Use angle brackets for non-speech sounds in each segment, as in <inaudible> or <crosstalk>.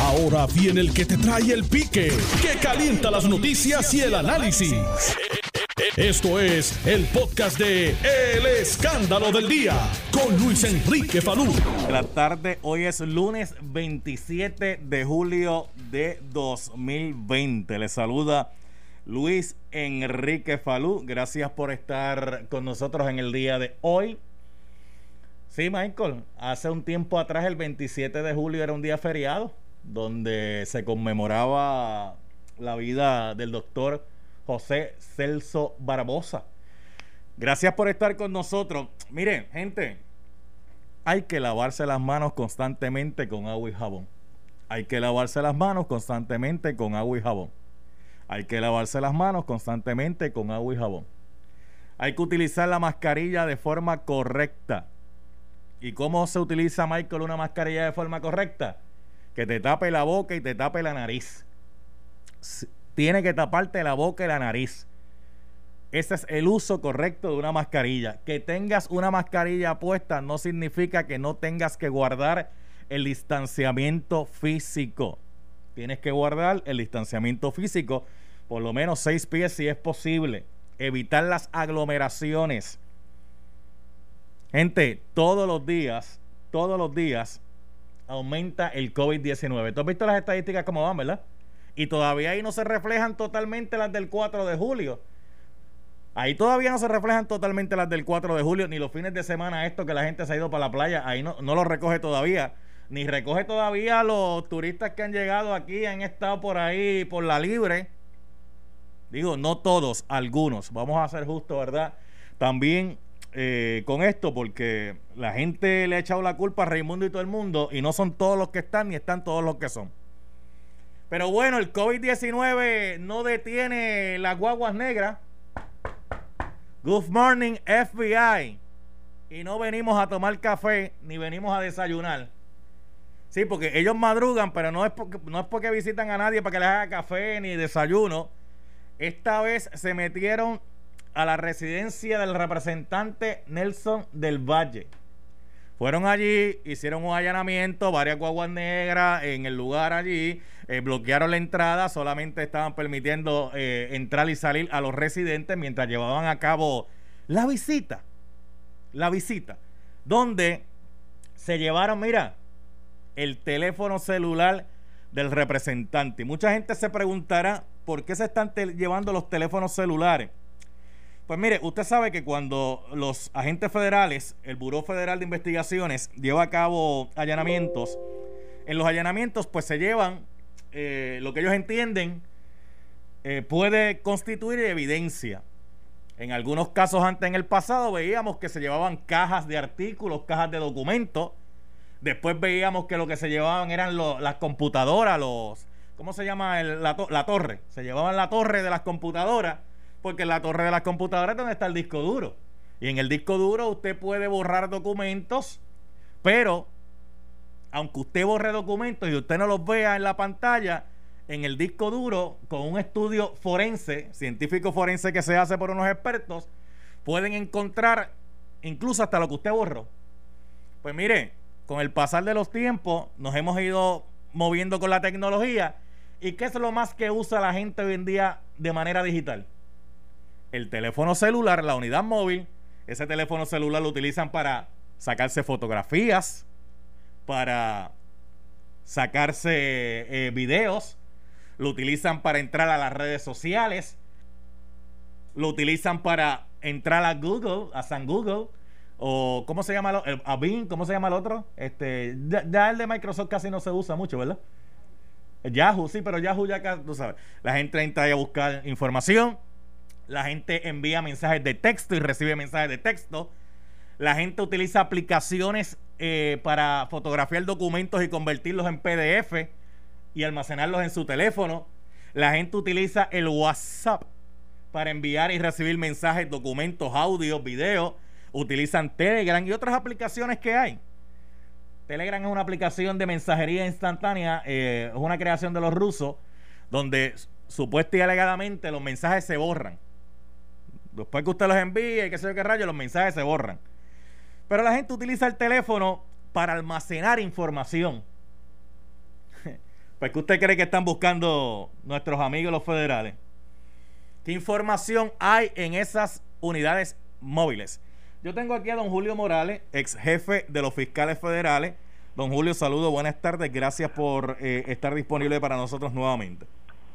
Ahora viene el que te trae el pique, que calienta las noticias y el análisis. Esto es el podcast de El Escándalo del Día con Luis Enrique Falú. La tarde, hoy es lunes 27 de julio de 2020. Le saluda Luis Enrique Falú. Gracias por estar con nosotros en el día de hoy. Sí, Michael, hace un tiempo atrás, el 27 de julio, era un día feriado donde se conmemoraba la vida del doctor José Celso Barbosa. Gracias por estar con nosotros. Miren, gente, hay que lavarse las manos constantemente con agua y jabón. Hay que lavarse las manos constantemente con agua y jabón. Hay que lavarse las manos constantemente con agua y jabón. Hay que utilizar la mascarilla de forma correcta. ¿Y cómo se utiliza, Michael, una mascarilla de forma correcta? Que te tape la boca y te tape la nariz. Tiene que taparte la boca y la nariz. Ese es el uso correcto de una mascarilla. Que tengas una mascarilla puesta no significa que no tengas que guardar el distanciamiento físico. Tienes que guardar el distanciamiento físico por lo menos seis pies si es posible. Evitar las aglomeraciones. Gente, todos los días, todos los días aumenta el COVID-19. ¿Tú has visto las estadísticas cómo van, verdad? Y todavía ahí no se reflejan totalmente las del 4 de julio. Ahí todavía no se reflejan totalmente las del 4 de julio, ni los fines de semana esto que la gente se ha ido para la playa, ahí no, no lo recoge todavía, ni recoge todavía los turistas que han llegado aquí, han estado por ahí por la libre Digo, no todos, algunos. Vamos a ser justos, ¿verdad? También eh, con esto, porque la gente le ha echado la culpa a Raimundo y todo el mundo, y no son todos los que están, ni están todos los que son. Pero bueno, el COVID-19 no detiene las guaguas negras. Good morning, FBI. Y no venimos a tomar café, ni venimos a desayunar. Sí, porque ellos madrugan, pero no es porque, no es porque visitan a nadie para que les haga café ni desayuno esta vez se metieron a la residencia del representante Nelson del Valle. Fueron allí, hicieron un allanamiento, varias guaguas negras en el lugar allí, eh, bloquearon la entrada, solamente estaban permitiendo eh, entrar y salir a los residentes mientras llevaban a cabo la visita. La visita. Donde se llevaron, mira, el teléfono celular del representante. Mucha gente se preguntará por qué se están llevando los teléfonos celulares. Pues mire, usted sabe que cuando los agentes federales, el Buró Federal de Investigaciones, lleva a cabo allanamientos, en los allanamientos pues se llevan eh, lo que ellos entienden eh, puede constituir evidencia. En algunos casos antes en el pasado veíamos que se llevaban cajas de artículos, cajas de documentos, Después veíamos que lo que se llevaban eran las computadoras, los. ¿Cómo se llama? la, torre. Se llevaban la torre de las computadoras, porque en la torre de las computadoras es donde está el disco duro. Y en el disco duro usted puede borrar documentos, pero aunque usted borre documentos y usted no los vea en la pantalla, en el disco duro, con un estudio forense, científico forense que se hace por unos expertos, pueden encontrar incluso hasta lo que usted borró. Pues mire, con el pasar de los tiempos nos hemos ido moviendo con la tecnología. ¿Y qué es lo más que usa la gente hoy en día de manera digital? El teléfono celular, la unidad móvil. Ese teléfono celular lo utilizan para sacarse fotografías, para sacarse eh, videos, lo utilizan para entrar a las redes sociales, lo utilizan para entrar a Google, a San Google, o ¿cómo se llama? El, a Bing, ¿cómo se llama el otro? Este, ya, el de Microsoft casi no se usa mucho, ¿verdad? Yahoo, sí, pero Yahoo ya, tú sabes, la gente entra ahí a buscar información, la gente envía mensajes de texto y recibe mensajes de texto, la gente utiliza aplicaciones eh, para fotografiar documentos y convertirlos en PDF y almacenarlos en su teléfono, la gente utiliza el WhatsApp para enviar y recibir mensajes, documentos, audios, videos utilizan Telegram y otras aplicaciones que hay. Telegram es una aplicación de mensajería instantánea, eh, es una creación de los rusos, donde supuestamente y alegadamente los mensajes se borran. Después que usted los envíe y qué sé yo qué rayo, los mensajes se borran. Pero la gente utiliza el teléfono para almacenar información. <laughs> Pues, ¿qué usted cree que están buscando nuestros amigos los federales? ¿Qué información hay en esas unidades móviles? Yo tengo aquí a don Julio Morales, ex jefe de los fiscales federales. Don Julio, saludo, buenas tardes, gracias por eh, estar disponible para nosotros nuevamente.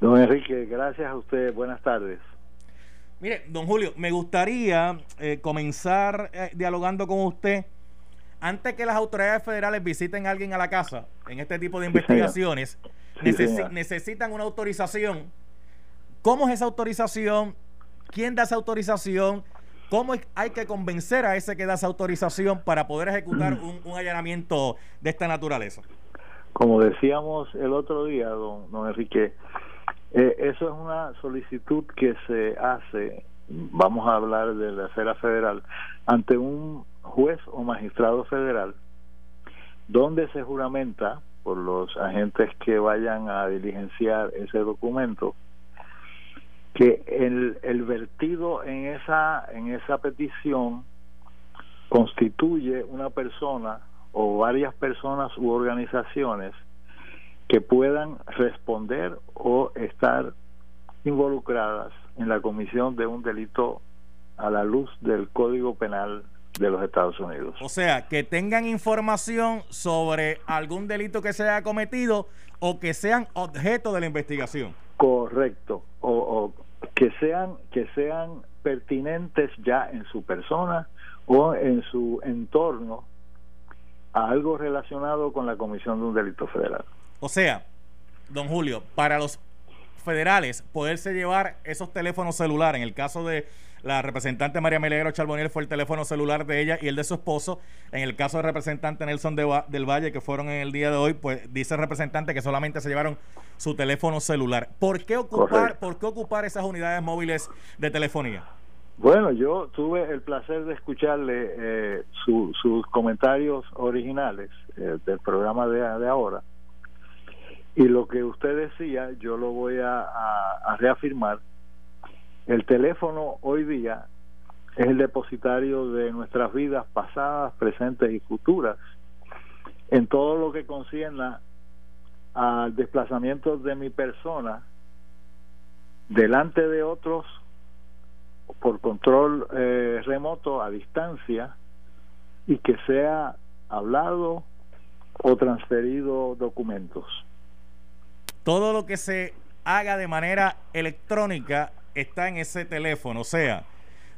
Don Enrique, gracias a usted, buenas tardes. Mire, don Julio, me gustaría eh, comenzar eh, dialogando con usted. Antes que las autoridades federales visiten a alguien a la casa en este tipo de investigaciones, necesitan una autorización. ¿Cómo es esa autorización? ¿Quién da esa autorización? ¿Cómo hay que convencer a ese que da esa autorización para poder ejecutar <clears throat> un, allanamiento de esta naturaleza? Como decíamos el otro día, don, don Enrique, eh, eso es una solicitud que se hace, vamos a hablar de la esfera federal, ante un juez o magistrado federal, donde se juramenta por los agentes que vayan a diligenciar ese documento que el, el vertido en esa en esa petición constituye una persona o varias personas u organizaciones que puedan responder o estar involucradas en la comisión de un delito a la luz del Código Penal de los Estados Unidos. O sea, que tengan información sobre algún delito que se haya cometido o que sean objeto de la investigación. Correcto. O, que sean que sean pertinentes ya en su persona o en su entorno a algo relacionado con la comisión de un delito federal. O sea, don Julio, para los federales poderse llevar esos teléfonos celulares, en el caso de la representante María Melero Charboniel fue el teléfono celular de ella y el de su esposo. En el caso del representante Nelson del Valle, que fueron en el día de hoy, pues dice el representante que solamente se llevaron su teléfono celular. ¿Por qué ocupar, ¿por qué ocupar esas unidades móviles de telefonía? Bueno, yo tuve el placer de escucharle eh, sus comentarios originales eh, del programa de, de ahora. Y lo que usted decía, yo lo voy a reafirmar el teléfono hoy día es el depositario de nuestras vidas pasadas, presentes y futuras, en todo lo que concierne al desplazamiento de mi persona delante de otros por control eh, remoto a distancia y que sea hablado o transferido documentos. Todo lo que se haga de manera electrónica está en ese teléfono. O sea,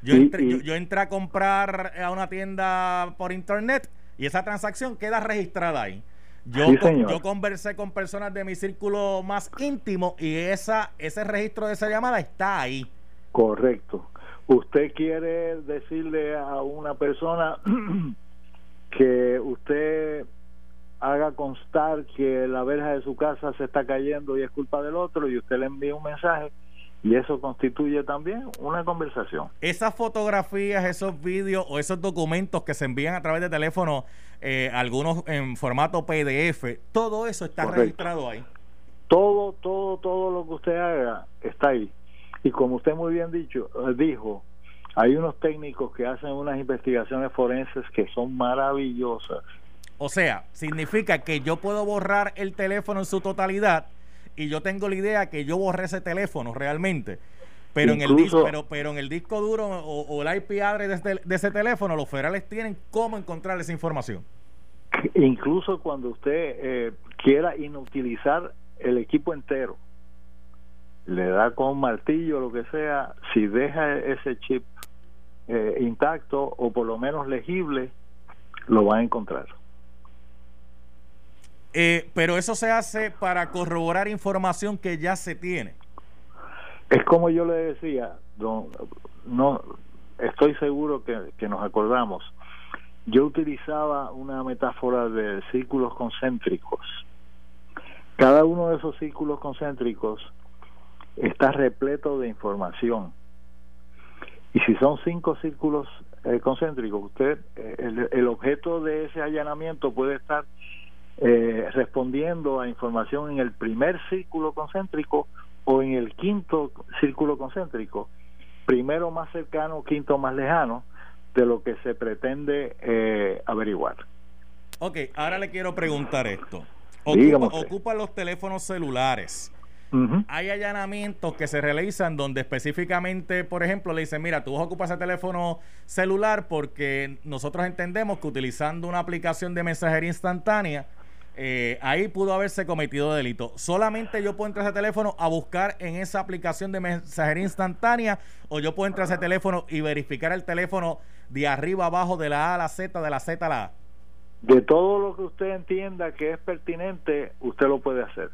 yo, entré, yo, entré a comprar a una tienda por internet y esa transacción queda registrada ahí. Yo, yo conversé con personas de mi círculo más íntimo y esa ese registro de esa llamada está ahí. Correcto. Usted quiere decirle a una persona <clears throat> que usted haga constar que la verja de su casa se está cayendo y es culpa del otro y usted le envía un mensaje y eso constituye también una conversación. Esas fotografías, esos vídeos o esos documentos que se envían a través de teléfono, eh, algunos en formato PDF, todo eso está registrado ahí. Todo, todo, todo lo que usted haga está ahí. Y como usted muy bien dicho, eh, dijo, hay unos técnicos que hacen unas investigaciones forenses que son maravillosas. O sea, significa que yo puedo borrar el teléfono en su totalidad y yo tengo la idea que yo borré ese teléfono realmente. Pero en el disco, pero, pero en el disco duro o, el IP address de, de, ese teléfono, los federales tienen cómo encontrar esa información. Incluso cuando usted eh, quiera inutilizar el equipo entero, le da con martillo lo que sea, si deja ese chip eh, intacto o por lo menos legible, lo va a encontrar. Eh, pero eso se hace para corroborar información que ya se tiene. Es como yo le decía, don, no estoy seguro que, que nos acordamos. Yo utilizaba una metáfora de círculos concéntricos. Cada uno de esos círculos concéntricos está repleto de información. Y si son cinco círculos eh, concéntricos, usted, eh, el, el, objeto de ese allanamiento puede estar eh, respondiendo a información en el primer círculo concéntrico o en el quinto círculo concéntrico, primero más cercano, quinto más lejano, de lo que se pretende eh, averiguar. Ok, ahora le quiero preguntar esto. ocupa, los teléfonos celulares. Hay allanamientos que se realizan donde específicamente, por ejemplo, le dicen, mira, tú ocupas ese teléfono celular porque nosotros entendemos que utilizando una aplicación de mensajería instantánea, eh, ahí pudo haberse cometido delito. Solamente yo puedo entrar a ese teléfono a buscar en esa aplicación de mensajería instantánea o yo puedo entrar a ese teléfono y verificar el teléfono de arriba abajo de la A a la Z, de la Z a la A. De todo lo que usted entienda que es pertinente, usted lo puede hacer.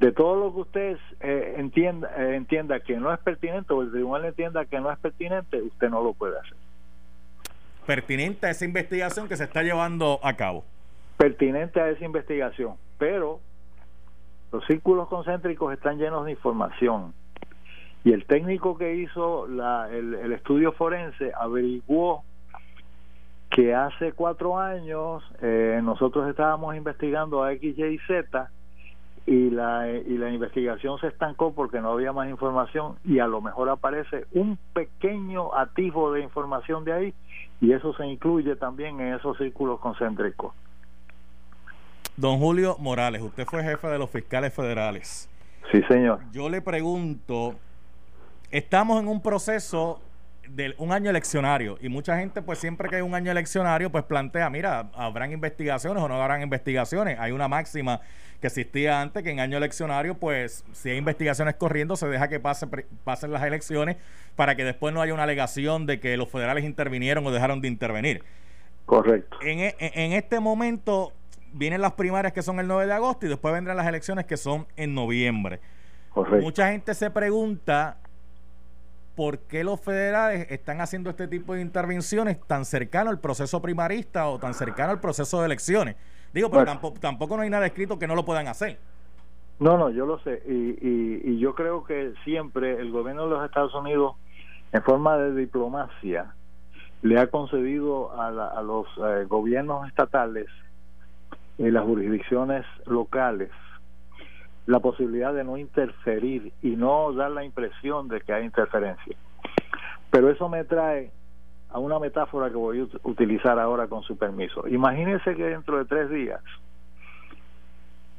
De todo lo que usted eh, entienda, eh, entienda que no es pertinente o el tribunal entienda que no es pertinente, usted no lo puede hacer. Pertinente a esa investigación que se está llevando a cabo pertinente a esa investigación, pero los círculos concéntricos están llenos de información y el técnico que hizo la, el, estudio forense averiguó que hace cuatro años eh, nosotros estábamos investigando a X, Y Z y la, y la investigación se estancó porque no había más información y a lo mejor aparece un pequeño atisbo de información de ahí y eso se incluye también en esos círculos concéntricos. Don Julio Morales, usted fue jefe de los fiscales federales. Sí, señor. Yo le pregunto, estamos en un proceso de un año eleccionario y mucha gente pues siempre que hay un año eleccionario pues plantea, mira, habrán investigaciones o no habrán investigaciones. Hay una máxima que existía antes que en año eleccionario pues si hay investigaciones corriendo se deja que pase, pasen las elecciones para que después no haya una alegación de que los federales intervinieron o dejaron de intervenir. Correcto. En, e, en este momento vienen las primarias que son el 9 de agosto y después vendrán las elecciones que son en noviembre. Mucha gente se pregunta por qué los federales están haciendo este tipo de intervenciones tan cercano al proceso primarista o tan cercano al proceso de elecciones. Digo, pero tampoco, tampoco no hay nada escrito que no lo puedan hacer. No, no, yo lo sé. Y, y, yo creo que siempre el gobierno de los Estados Unidos, en forma de diplomacia, le ha concedido a, a los eh, gobiernos estatales en las jurisdicciones locales la posibilidad de no interferir y no dar la impresión de que hay interferencia. Pero eso me trae a una metáfora que voy a utilizar ahora con su permiso. Imagínense que dentro de tres días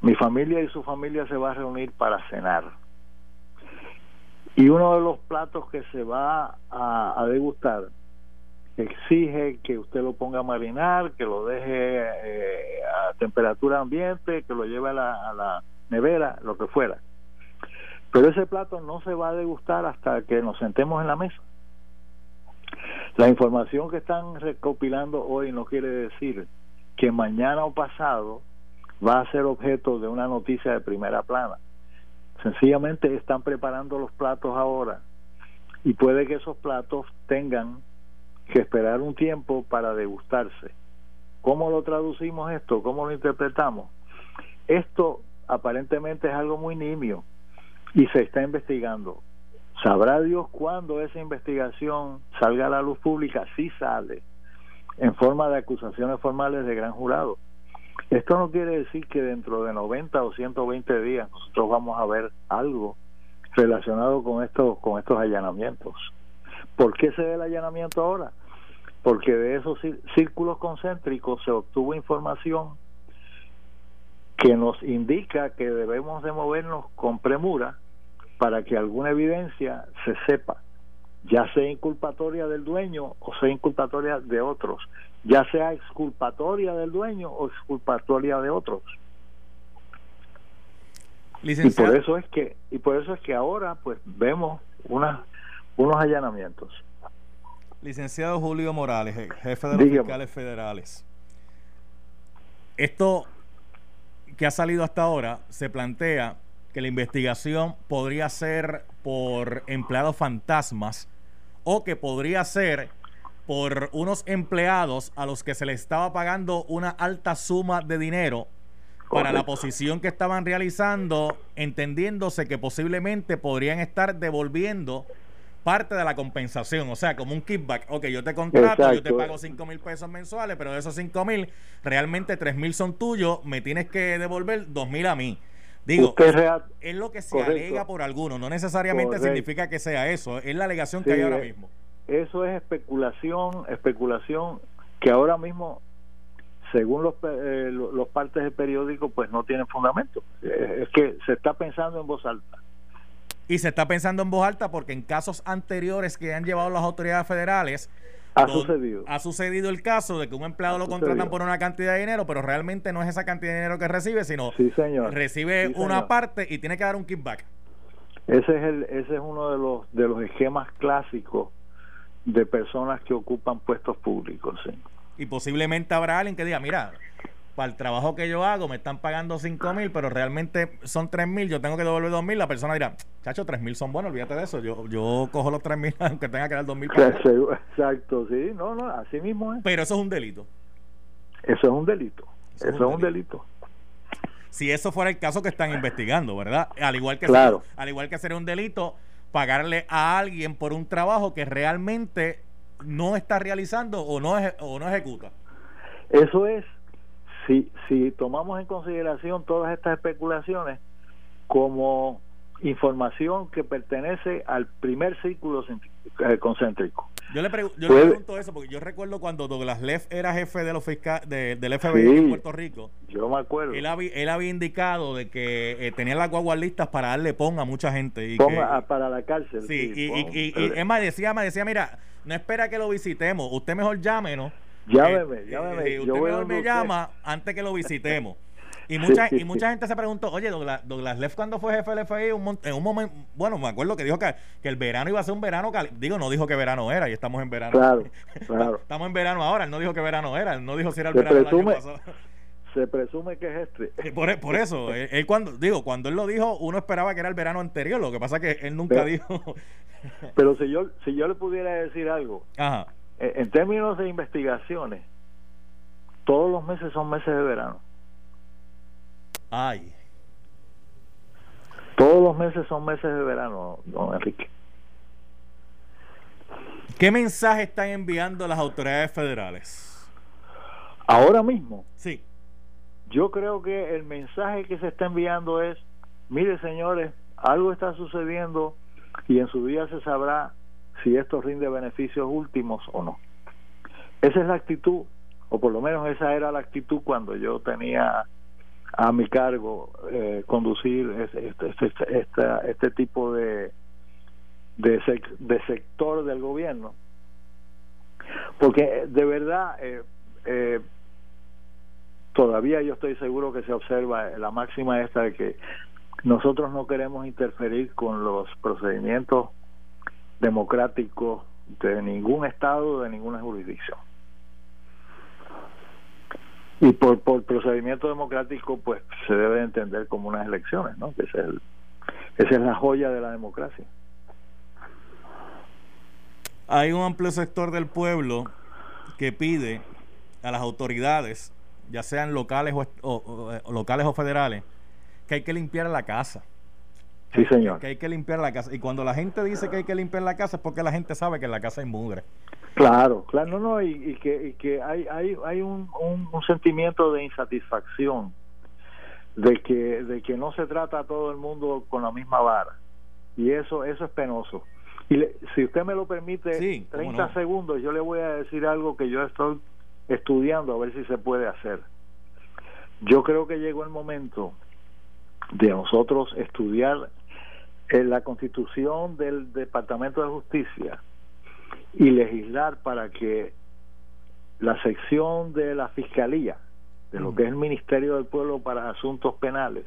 mi familia y su familia se va a reunir para cenar. Y uno de los platos que se va a, a degustar exige que usted lo ponga a marinar, que lo deje eh, temperatura ambiente, que lo lleve a la, a la nevera, lo que fuera. Pero ese plato no se va a degustar hasta que nos sentemos en la mesa. La información que están recopilando hoy no quiere decir que mañana o pasado va a ser objeto de una noticia de primera plana. Sencillamente están preparando los platos ahora y puede que esos platos tengan que esperar un tiempo para degustarse. ¿Cómo lo traducimos esto? ¿Cómo lo interpretamos? Esto aparentemente es algo muy nimio y se está investigando. Sabrá Dios cuándo esa investigación salga a la luz pública, si sale, en forma de acusaciones formales de gran jurado. Esto no quiere decir que dentro de 90 o 120 días nosotros vamos a ver algo relacionado con estos con estos allanamientos. ¿Por qué se da el allanamiento ahora? Porque de esos círculos concéntricos se obtuvo información que nos indica que debemos de movernos con premura para que alguna evidencia se sepa, ya sea inculpatoria del dueño o sea inculpatoria de otros, ya sea exculpatoria del dueño o exculpatoria de otros. Y por eso es que y por eso es que ahora pues vemos una unos allanamientos. Licenciado Julio Morales, jefe de los fiscales federales. Esto que ha salido hasta ahora se plantea que la investigación podría ser por empleados fantasmas o que podría ser por unos empleados a los que se les estaba pagando una alta suma de dinero para la posición que estaban realizando, entendiéndose que posiblemente podrían estar devolviendo parte de la compensación, o sea, como un kickback. Ok, yo te contrato, yo te pago 5 mil pesos mensuales, pero de esos 5 mil, realmente 3 mil son tuyos, me tienes que devolver 2 mil a mí. Digo, es, lo que se alega por algunos, no necesariamente significa que sea eso, es la alegación que hay ahora mismo. Eso es especulación, especulación que ahora mismo según los, eh, los partes del periódico, pues no tienen fundamento. Eh, es que se está pensando en voz alta. Y se está pensando en voz alta porque en casos anteriores que han llevado las autoridades federales, ha sucedido. Ha sucedido el caso de que un empleado lo contratan por una cantidad de dinero, pero realmente no es esa cantidad de dinero que recibe, sino recibe una parte y tiene que dar un kickback. Ese es el, ese es uno de los de los esquemas clásicos de personas que ocupan puestos públicos. Y posiblemente habrá alguien que diga, mira, para el trabajo que yo hago me están pagando 5 mil, pero realmente son 3 mil, yo tengo que devolver 2 mil, la persona dirá, chacho, 3 mil son buenos, olvídate de eso, yo, yo cojo los 3 mil <laughs> aunque tenga que dar 2 mil. <laughs> Exacto, sí, no, no, así mismo es. Pero eso es un delito. Eso es un delito, eso, es un delito. Si eso fuera el caso que están investigando, ¿verdad? Al igual que, claro. al igual que sería un delito pagarle a alguien por un trabajo que realmente no está realizando o no, o no ejecuta. Eso es si, si tomamos en consideración todas estas especulaciones como información que pertenece al primer círculo eh, concéntrico. Yo le, pregunto eso porque yo recuerdo cuando Douglas Leff era jefe de los fiscal, del FBI en Puerto Rico. Yo me acuerdo. Él, había, él había indicado de que eh, tenía las guaguas listas para darle pon a mucha gente. Y para la cárcel. Sí, y, y, y, y, decía, me decía, mira, no espera que lo visitemos, usted mejor llámenos Llámeme, eh, llámeme. Eh, usted me llama antes que lo visitemos. <laughs> Y mucha, y mucha gente se preguntó, oye, Douglas, Douglas Leff cuando fue jefe del FBI, en un momento, bueno, me acuerdo que dijo que, que el verano iba a ser un verano, digo, no dijo que verano era, y estamos en verano. Claro, <laughs> claro. estamos en verano ahora, él no dijo que verano era, él no dijo si era el verano presume, del año pasado. <laughs> Se presume que es este. Por, por eso, él, cuando, digo, cuando él lo dijo, uno esperaba que era el verano anterior, lo que pasa que él nunca dijo. pero si yo, si yo le pudiera decir algo, Ajá. Eh, en términos de investigaciones, todos los meses son meses de verano. Ay. Todos los meses son meses de verano, don Enrique. ¿Qué mensaje están enviando las autoridades federales? Ahora mismo. Sí. Yo creo que el mensaje que se está enviando es, mire señores, algo está sucediendo y en su día se sabrá si esto rinde beneficios últimos o no. Esa es la actitud o por lo menos esa era la actitud cuando yo tenía a mi cargo eh, conducir este, este, este, este, tipo de, de, de, sector del gobierno. Porque de verdad, eh, eh, todavía yo estoy seguro que se observa la máxima esta de que nosotros no queremos interferir con los procedimientos democráticos de ningún estado, de ninguna jurisdicción. Y por, por procedimiento democrático pues se debe entender como unas elecciones no que es el, esa es la joya de la democracia. Hay un amplio sector del pueblo que pide a las autoridades ya sean locales o, locales o federales que hay que limpiar la casa sí señor. Que hay que limpiar la casa. Y cuando la gente dice que hay que limpiar la casa es porque la gente sabe que en la casa hay mugre. Claro, claro, no, no, y, que, y que hay, hay, hay un, un, sentimiento de insatisfacción, de que, de que no se trata a todo el mundo con la misma vara, y eso, eso es penoso. Y si usted me lo permite, 30 segundos, yo le voy a decir algo que yo estoy estudiando a ver si se puede hacer. Yo creo que llegó el momento de nosotros estudiar en la constitución del Departamento de Justicia y legislar para que la sección de la Fiscalía, de lo que es el Ministerio del Pueblo para Asuntos Penales,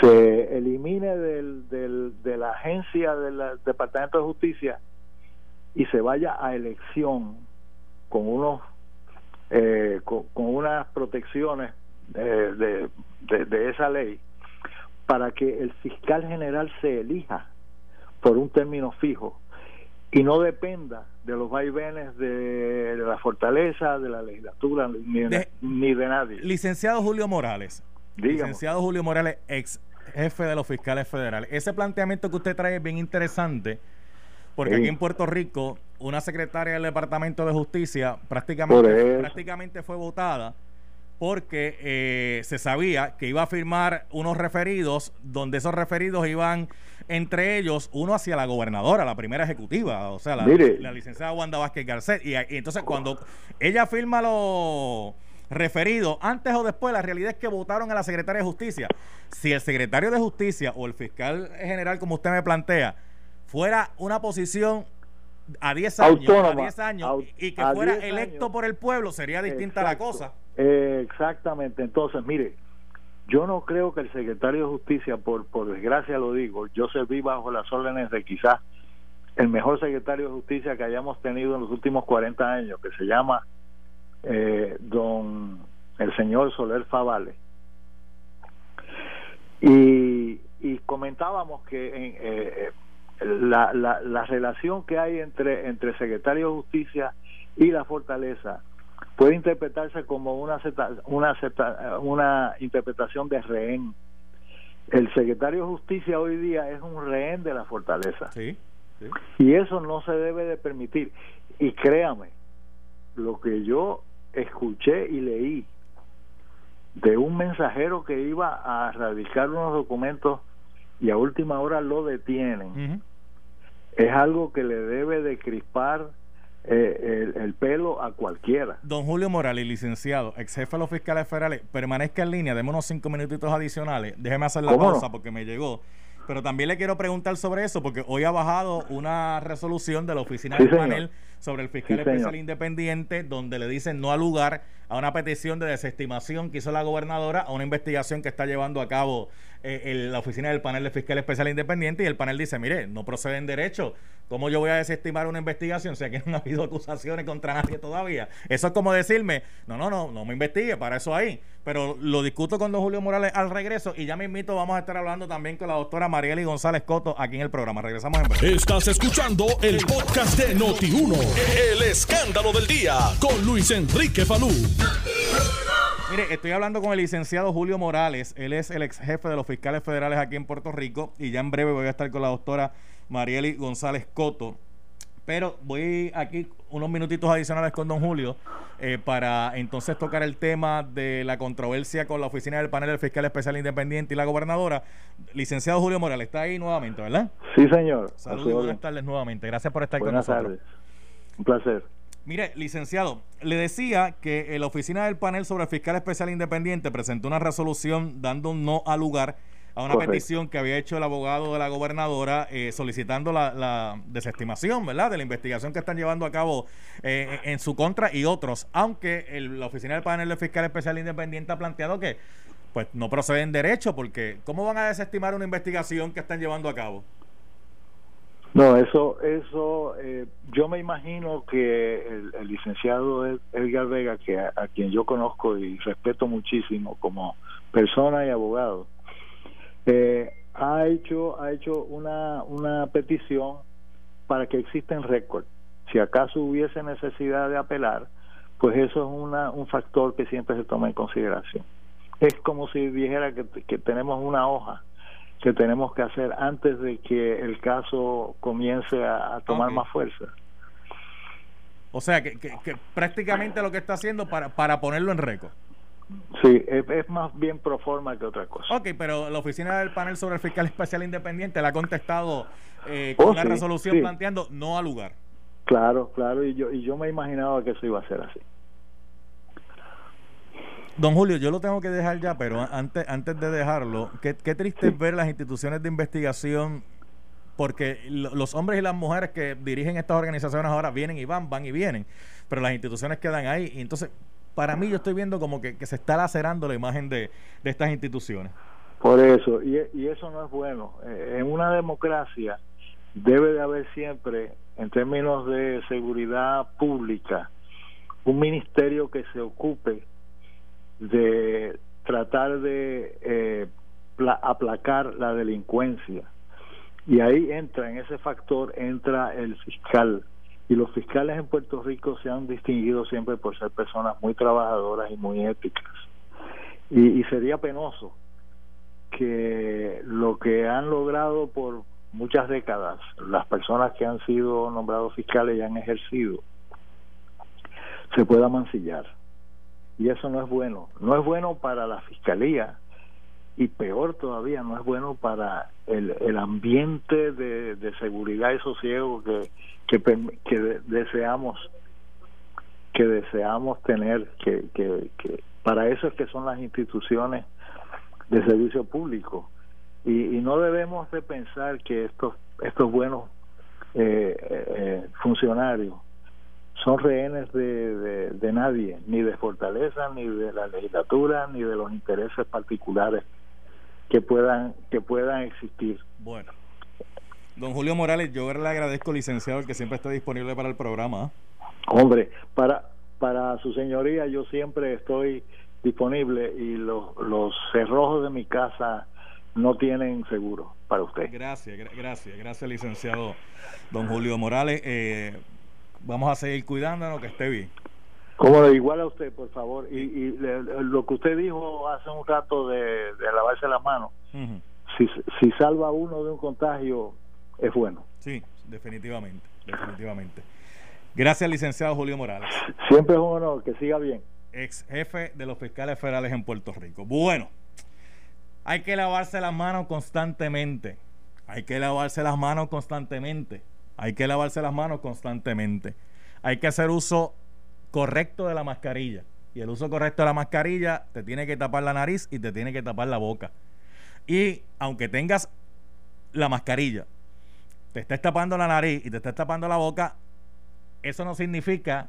se elimine del, del, de la agencia del Departamento de Justicia y se vaya a elección con unos eh, con, unas protecciones de, de esa ley para que el fiscal general se elija por un término fijo y no dependa de los vaivenes de, la fortaleza, de la legislatura, ni de, ni de nadie. Licenciado Julio Morales. Licenciado Julio Morales, ex jefe de los fiscales federales. Ese planteamiento que usted trae es bien interesante, porque aquí en Puerto Rico, una secretaria del Departamento de Justicia prácticamente, prácticamente fue votada porque eh, se sabía que iba a firmar unos referidos, donde esos referidos iban entre ellos uno hacia la gobernadora, la primera ejecutiva, o sea, la, licenciada Wanda Vázquez Garcet. Y, entonces cuando ella firma los referidos, antes o después, la realidad es que votaron a la secretaria de Justicia. Si el secretario de Justicia o el fiscal general, como usted me plantea, fuera una posición a 10 años, a 10 años y que fuera electo por el pueblo, sería distinta la cosa. Exactamente. Entonces, mire, yo no creo que el secretario de Justicia, por, por desgracia lo digo, yo serví bajo las órdenes de quizás el mejor secretario de Justicia que hayamos tenido en los últimos 40 años, que se llama eh, don el señor Soler Favale. Y, y comentábamos que en, eh, la, la, la relación que hay entre, entre secretario de Justicia y la fortaleza puede interpretarse como una, una, una interpretación de rehén. El secretario de Justicia hoy día es un rehén de la fortaleza. Y eso no se debe de permitir. Y créame, lo que yo escuché y leí de un mensajero que iba a radicar unos documentos y a última hora lo detienen, es algo que le debe de crispar eh, el, pelo a cualquiera. Don Julio Morales, licenciado, ex jefe de los fiscales federales, permanezca en línea, démonos cinco minutitos adicionales, déjeme hacer la pausa porque me llegó. Pero también le quiero preguntar sobre eso, porque hoy ha bajado una resolución de la oficina del panel sobre el fiscal especial independiente, donde le dicen no al lugar a una petición de desestimación que hizo la gobernadora a una investigación que está llevando a cabo eh, la oficina del panel de fiscal especial independiente. Y el panel dice: Mire, no procede en derecho. ¿Cómo yo voy a desestimar una investigación si aquí no ha habido acusaciones contra nadie todavía? Eso es como decirme: No, no, no, no me investigue, para eso ahí. Pero lo discuto con don Julio Morales al regreso y ya me invito, vamos a estar hablando también con la doctora Marieli González Coto aquí en el programa. Regresamos en breve. Estás escuchando el podcast de Noti1, el escándalo del día con Luis Enrique Falú. Mire, estoy hablando con el licenciado Julio Morales. Él es el ex jefe de los fiscales federales aquí en Puerto Rico. Y ya en breve voy a estar con la doctora Marieli González Coto. Pero voy aquí unos minutitos adicionales con don Julio eh, para entonces tocar el tema de la controversia con la oficina del panel del fiscal especial independiente y la gobernadora. Licenciado Julio Morales, está ahí nuevamente, ¿verdad? Sí, señor. Saludos y buenas tardes nuevamente. Gracias por estar con nosotros. Buenas tardes. Un placer. Mire, licenciado, le decía que la oficina del panel sobre el fiscal especial independiente presentó una resolución dando un no al lugar a una petición que había hecho el abogado de la gobernadora eh, solicitando la, desestimación, ¿verdad?, de la investigación que están llevando a cabo eh, en su contra y otros, aunque la oficina del panel del fiscal especial independiente ha planteado que pues no procede en derecho, porque ¿cómo van a desestimar una investigación que están llevando a cabo? No, eso, eso, eh, yo me imagino que el, licenciado Edgar Vega, que a, quien yo conozco y respeto muchísimo como persona y abogado, eh, ha hecho, ha hecho una, una petición para que existen récord. Si acaso hubiese necesidad de apelar, pues eso es una, un factor que siempre se toma en consideración. Es como si dijera que, que tenemos una hoja que tenemos que hacer antes de que el caso comience a, tomar más fuerza. O sea, que, que, prácticamente lo que está haciendo para, para ponerlo en récord. Sí, es, más bien pro forma que otra cosa. Ok, pero la oficina del panel sobre el fiscal especial independiente le ha contestado eh, con oh, una resolución planteando no al lugar. Claro, claro, y yo, y yo me imaginaba que eso iba a ser así. Don Julio, yo lo tengo que dejar ya, pero antes, antes de dejarlo, qué, triste es ver las instituciones de investigación, porque los hombres y las mujeres que dirigen estas organizaciones ahora vienen y van, van y vienen, pero las instituciones quedan ahí. Y entonces, para mí, yo estoy viendo como que, se está lacerando la imagen de, estas instituciones. Por eso, y, y eso no es bueno. Eh, en una democracia debe de haber siempre, en términos de seguridad pública, un ministerio que se ocupe de tratar de eh, aplacar la delincuencia. Y ahí entra, en ese factor entra el fiscal. Y los fiscales en Puerto Rico se han distinguido siempre por ser personas muy trabajadoras y muy éticas. Y, y sería penoso que lo que han logrado por muchas décadas las personas que han sido nombrados fiscales y han ejercido se pueda mancillar y eso no es bueno. No es bueno para la fiscalía y peor todavía, no es bueno para el, el ambiente de, seguridad y sosiego que, que, deseamos que deseamos tener que, que, que para eso es que son las instituciones de servicio público y, y no debemos de pensar que estos estos buenos eh, eh, funcionarios son rehenes de, de, nadie, ni de Fortaleza, ni de la legislatura, ni de los intereses particulares que puedan que puedan existir. Bueno, don Julio Morales, yo le agradezco, licenciado, que siempre está disponible para el programa. Hombre, para para su señoría yo siempre estoy disponible y los, los cerrojos de mi casa no tienen seguro para usted. Gracias, gracias, gracias, licenciado don Julio Morales. Eh, vamos a seguir cuidándonos, que esté bien. Como igual a usted, por favor. Y, y lo que usted dijo hace un rato de, de lavarse las manos, si, si salva uno de un contagio, es bueno. Sí, definitivamente, definitivamente. Gracias, licenciado Julio Morales. Siempre es un honor, que siga bien. Ex jefe de los fiscales federales en Puerto Rico. Bueno, hay que lavarse las manos constantemente. Hay que lavarse las manos constantemente. Hay que lavarse las manos constantemente. Hay que hacer uso correcto de la mascarilla. Y el uso correcto de la mascarilla te tiene que tapar la nariz y te tiene que tapar la boca. Y aunque tengas la mascarilla, te estés tapando la nariz y te estés tapando la boca, eso no significa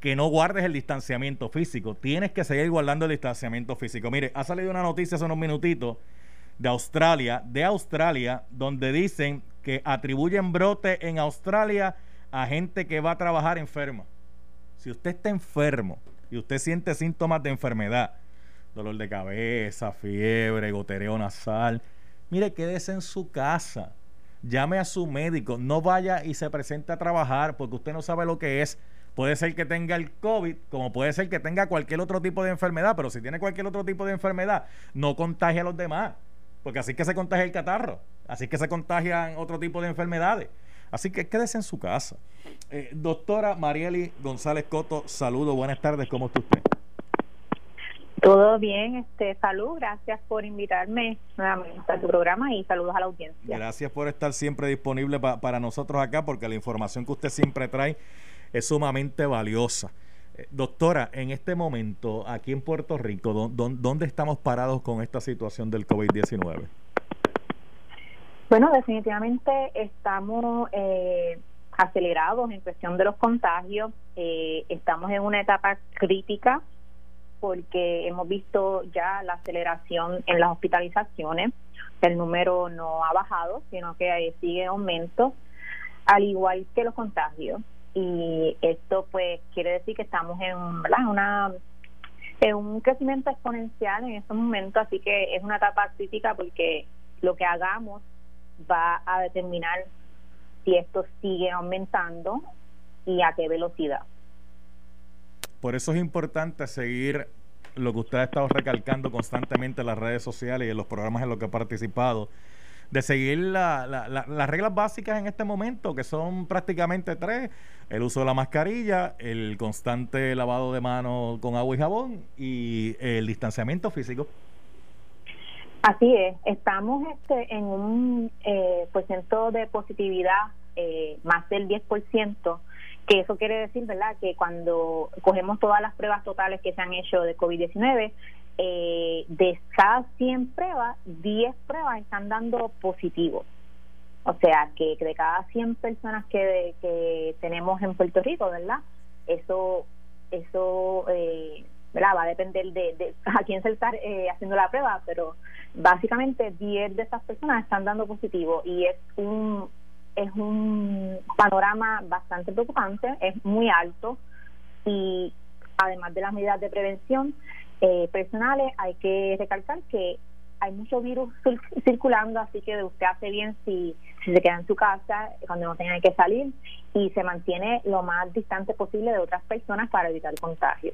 que no guardes el distanciamiento físico. Tienes que seguir guardando el distanciamiento físico. Mire, ha salido una noticia hace unos minutitos de Australia, de Australia, donde dicen que atribuyen brote en Australia a gente que va a trabajar enferma. Si usted está enfermo y usted siente síntomas de enfermedad, dolor de cabeza, fiebre, gotereo nasal, mire, quédese en su casa. Llame a su médico, no vaya y se presente a trabajar porque usted no sabe lo que es. Puede ser que tenga el COVID, como puede ser que tenga cualquier otro tipo de enfermedad, pero si tiene cualquier otro tipo de enfermedad, no contagie a los demás porque así que se contagia el catarro, así que se contagian otro tipo de enfermedades. Así que quédese en su casa. Eh, doctora Marieli González Coto, saludo, buenas tardes, ¿cómo está usted? Todo bien, este, salud, gracias por invitarme nuevamente a tu programa y saludos a la audiencia. Gracias por estar siempre disponible para nosotros acá, porque la información que usted siempre trae es sumamente valiosa. Eh, doctora, en este momento, aquí en Puerto Rico, ¿dónde estamos parados con esta situación del COVID-19? Bueno, definitivamente estamos eh, acelerados en cuestión de los contagios. Eh, estamos en una etapa crítica porque hemos visto ya la aceleración en las hospitalizaciones. El número no ha bajado, sino que sigue en aumento, al igual que los contagios y esto pues quiere decir que estamos en, una en un crecimiento exponencial en estos momentos, así que es una etapa crítica porque lo que hagamos va a determinar si esto sigue aumentando y a qué velocidad. Por eso es importante seguir lo que usted ha estado recalcando constantemente en las redes sociales y en los programas en los que ha participado, de seguir las reglas básicas en este momento, que son prácticamente tres. El uso de la mascarilla, el constante lavado de manos con agua y jabón y el distanciamiento físico. Así es, estamos este, en un eh, porcentaje de positividad eh, más del 10%, que eso quiere decir, ¿verdad?, que cuando cogemos todas las pruebas totales que se han hecho de COVID-19, eh, de cada 100 pruebas, 10 pruebas están dando positivo. O sea, que de cada 100 personas que, que tenemos en Puerto Rico, ¿verdad? Eso, eso eh, va a depender de, a quién se está eh, haciendo la prueba, pero básicamente 10 de esas personas están dando positivo y es un es un panorama bastante preocupante, es muy alto y además de las medidas de prevención, eh, personales, hay que recalcar que hay mucho virus circulando, así que usted hace bien si, se queda en su casa cuando no tenga que salir y se mantiene lo más distante posible de otras personas para evitar el contagio.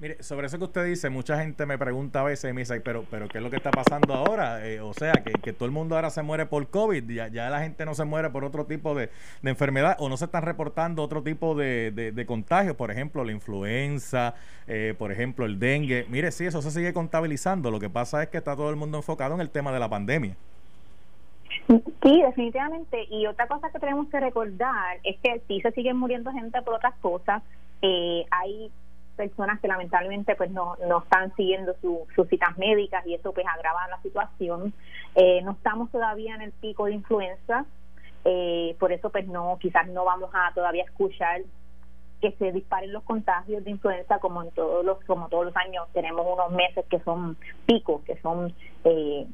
Mire, sobre eso que usted dice, mucha gente me pregunta a veces, me pero, pero ¿qué es lo que está pasando ahora? Eh, o sea, que, que, todo el mundo ahora se muere por COVID, ya, ya la gente no se muere por otro tipo de, de enfermedad, o no se están reportando otro tipo de, de, contagios, por ejemplo, la influenza, eh, por ejemplo, el dengue. Mire, sí, eso se sigue contabilizando, lo que pasa es que está todo el mundo enfocado en el tema de la pandemia. Sí, definitivamente. Y otra cosa que tenemos que recordar es que sí se siguen muriendo gente por otras cosas. Eh, hay personas que lamentablemente pues no, no están siguiendo sus citas médicas y eso pues agrava la situación. Eh, no estamos todavía en el pico de influenza, eh, por eso pues no, quizás no vamos a todavía escuchar que se disparen los contagios de influenza como en todos los como todos los años tenemos unos meses que son picos que son eh,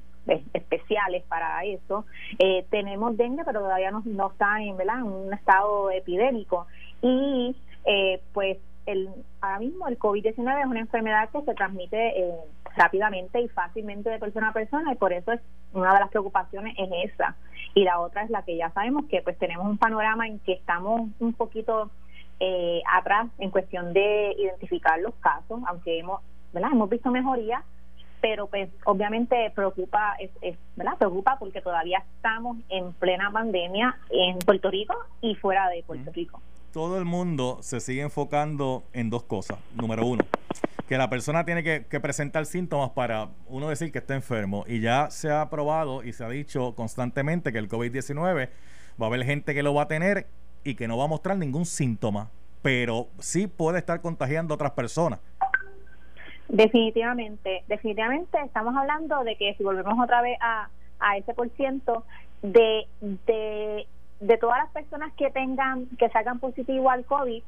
especiales para eso eh, tenemos dengue pero todavía no, no está en, ¿verdad? en un estado epidémico y eh, pues el, ahora mismo el COVID-19 es una enfermedad que se transmite eh, rápidamente y fácilmente de persona a persona y por eso es una de las preocupaciones es esa. Y la otra es la que ya sabemos que pues tenemos un panorama en que estamos un poquito eh, atrás en cuestión de identificar los casos, aunque hemos, ¿verdad? hemos visto mejoría, pero pues obviamente preocupa es, es, ¿verdad? preocupa porque todavía estamos en plena pandemia en Puerto Rico y fuera de Puerto Rico todo el mundo se sigue enfocando en dos cosas. Número uno, que la persona tiene que, presentar síntomas para uno decir que está enfermo. Y ya se ha probado y se ha dicho constantemente que el COVID-19 va a haber gente que lo va a tener y que no va a mostrar ningún síntoma, pero sí puede estar contagiando a otras personas. Definitivamente, definitivamente estamos hablando de que si volvemos otra vez a, a ese por ciento de, de de todas las personas que tengan, que salgan positivo al COVID,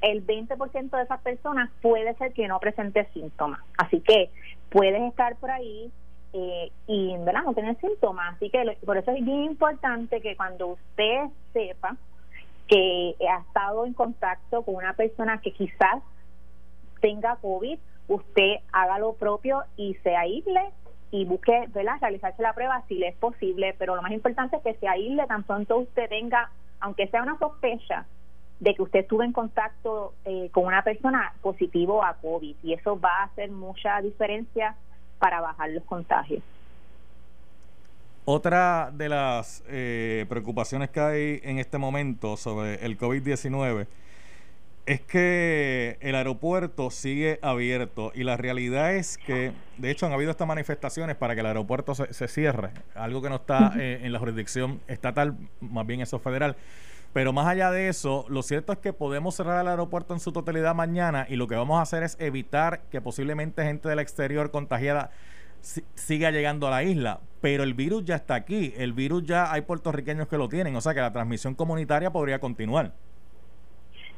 el 20% de esas personas puede ser que no presente síntomas. Así que puedes estar por ahí eh, y no tener síntomas. Así que por eso es bien importante que cuando usted sepa que ha estado en contacto con una persona que quizás tenga COVID, usted haga lo propio y se aísle y busque ¿verdad? realizarse la prueba si le es posible, pero lo más importante es que se aísle tan pronto usted tenga, aunque sea una sospecha, de que usted estuvo en contacto eh, con una persona positivo a COVID y eso va a hacer mucha diferencia para bajar los contagios. Otra de las eh, preocupaciones que hay en este momento sobre el COVID-19 es que el aeropuerto sigue abierto y la realidad es que, de hecho, han habido estas manifestaciones para que el aeropuerto se, cierre, algo que no está eh, en la jurisdicción estatal, más bien eso federal. Pero más allá de eso, lo cierto es que podemos cerrar el aeropuerto en su totalidad mañana y lo que vamos a hacer es evitar que posiblemente gente del exterior contagiada siga llegando a la isla. Pero el virus ya está aquí, el virus ya hay puertorriqueños que lo tienen, o sea que la transmisión comunitaria podría continuar.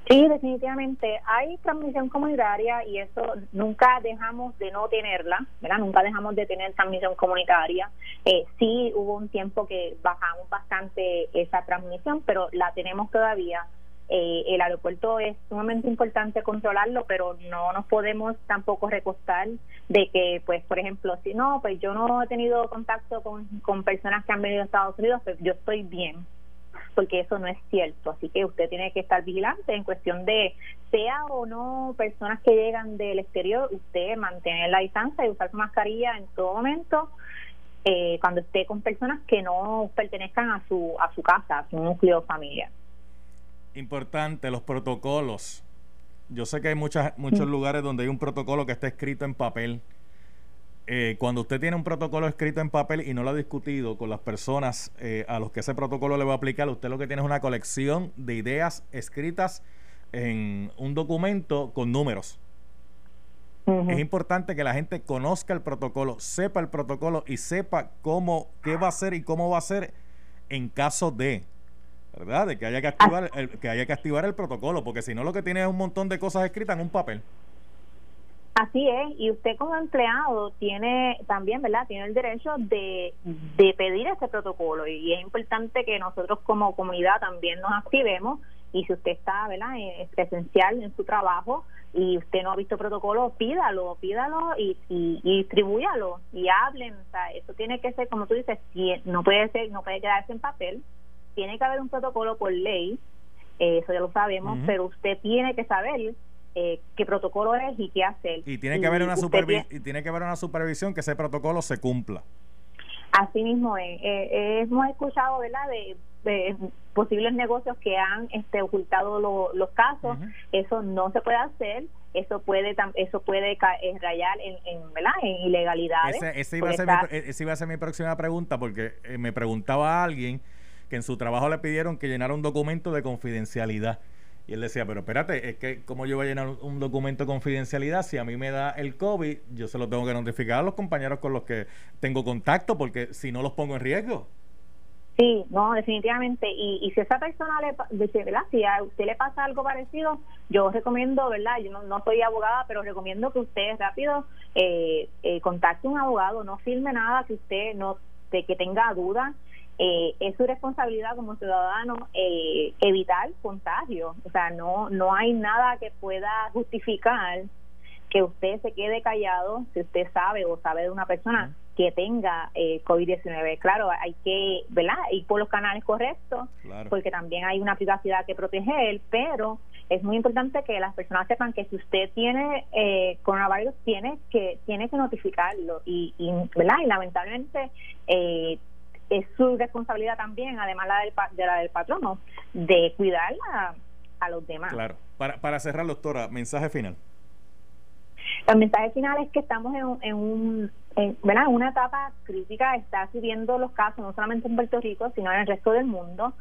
Sí, definitivamente hay transmisión comunitaria y eso nunca dejamos de no tenerla, ¿verdad? Nunca dejamos de tener transmisión comunitaria. Eh, sí hubo un tiempo que bajamos bastante esa transmisión, pero la tenemos todavía. Eh, el aeropuerto es sumamente importante controlarlo, pero no nos podemos tampoco recostar de que, pues, por ejemplo, si no, pues yo no he tenido contacto con, con personas que han venido a Estados Unidos, pues yo estoy bien porque eso no es cierto. Así que usted tiene que estar vigilante en cuestión de, sea o no personas que llegan del exterior, usted mantener la distancia y usar su mascarilla en todo momento. Eh, cuando esté con personas que no pertenezcan a su a su casa, a su núcleo familiar. Importante los protocolos. Yo sé que hay muchas muchos lugares donde hay un protocolo que está escrito en papel eh, cuando usted tiene un protocolo escrito en papel y no lo ha discutido con las personas eh, a los que ese protocolo le va a aplicar, usted lo que tiene es una colección de ideas escritas en un documento con números. Es importante que la gente conozca el protocolo, sepa el protocolo y sepa cómo, qué va a hacer y cómo va a ser en caso de, ¿verdad? De que haya que activar el, que haya que activar el protocolo, porque si no lo que tiene es un montón de cosas escritas en un papel. Así es, y usted como empleado tiene también, ¿verdad? Tiene el derecho de, de pedir ese protocolo y es importante que nosotros como comunidad también nos activemos y si usted está, ¿verdad? Es presencial en su trabajo y usted no ha visto protocolo, pídalo, pídalo y, y, y distribúyalo y hablen, o sea, eso tiene que ser, como tú dices, no puede ser, no puede quedarse en papel, tiene que haber un protocolo por ley, eso ya lo sabemos, pero usted tiene que saber eh, qué protocolo es y qué hacer. Y tiene que haber una y tiene que haber una supervisión que ese protocolo se cumpla. Así mismo es. Eh, hemos escuchado, ¿verdad?, de, posibles negocios que han este, ocultado los casos. Eso no se puede hacer. Eso puede eso puede eh, rayar en, en, ¿verdad? en ilegalidades. Ese, iba a ser mi, esa iba a ser mi próxima pregunta porque me preguntaba alguien que en su trabajo le pidieron que llenara un documento de confidencialidad. Y él decía, pero espérate, es que como yo voy a llenar un documento de confidencialidad, si a mí me da el COVID, yo se lo tengo que notificar a los compañeros con los que tengo contacto, porque si no los pongo en riesgo. Sí, no, definitivamente. Y, y si esa persona le dice, ¿verdad? Si a usted le pasa algo parecido, yo recomiendo, ¿verdad? Yo no, no soy abogada, pero recomiendo que usted rápido eh, eh, contacte a un abogado, no firme nada que usted no, de que tenga dudas eh, es su responsabilidad como ciudadano eh, evitar contagio. O sea, no, no hay nada que pueda justificar que usted se quede callado si usted sabe o sabe de una persona que tenga eh, COVID-19. Claro, hay que ¿verdad? ir por los canales correctos, porque también hay una privacidad que proteger, pero es muy importante que las personas sepan que si usted tiene eh, coronavirus, tiene que tiene que notificarlo y, y ¿verdad? Y lamentablemente eh, es su responsabilidad también, además la del, de la del patrono, de cuidar a, los demás. Claro. Para, para cerrar, doctora, mensaje final. El mensaje final es que estamos en, en un en, una etapa crítica, está subiendo los casos no solamente en Puerto Rico, sino en el resto del mundo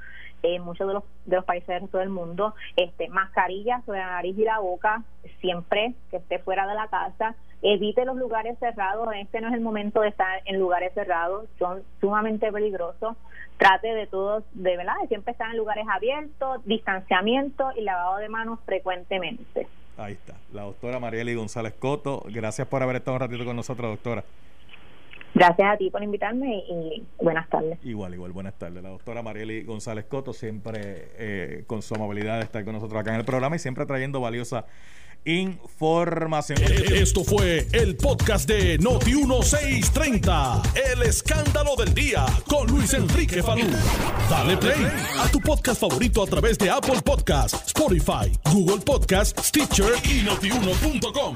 en muchos de los, de los países de todo el mundo, este, mascarillas sobre la nariz y la boca, siempre que esté fuera de la casa, evite los lugares cerrados, este no es el momento de estar en lugares cerrados, son sumamente peligrosos, trate de todos, de verdad, de siempre estar en lugares abiertos, distanciamiento y lavado de manos frecuentemente. Ahí está, la doctora Marieli González Coto, gracias por haber estado un ratito con nosotros, doctora. Gracias a ti por invitarme y buenas tardes. Igual, igual, buenas tardes. La doctora Marieli González Coto, siempre eh, con su amabilidad de estar con nosotros acá en el programa y siempre trayendo valiosa información. Eh, esto fue el podcast de Noti1630, el escándalo del día con Luis Enrique Falú. Dale play a tu podcast favorito a través de Apple Podcasts, Spotify, Google Podcasts, Stitcher y notiuno.com.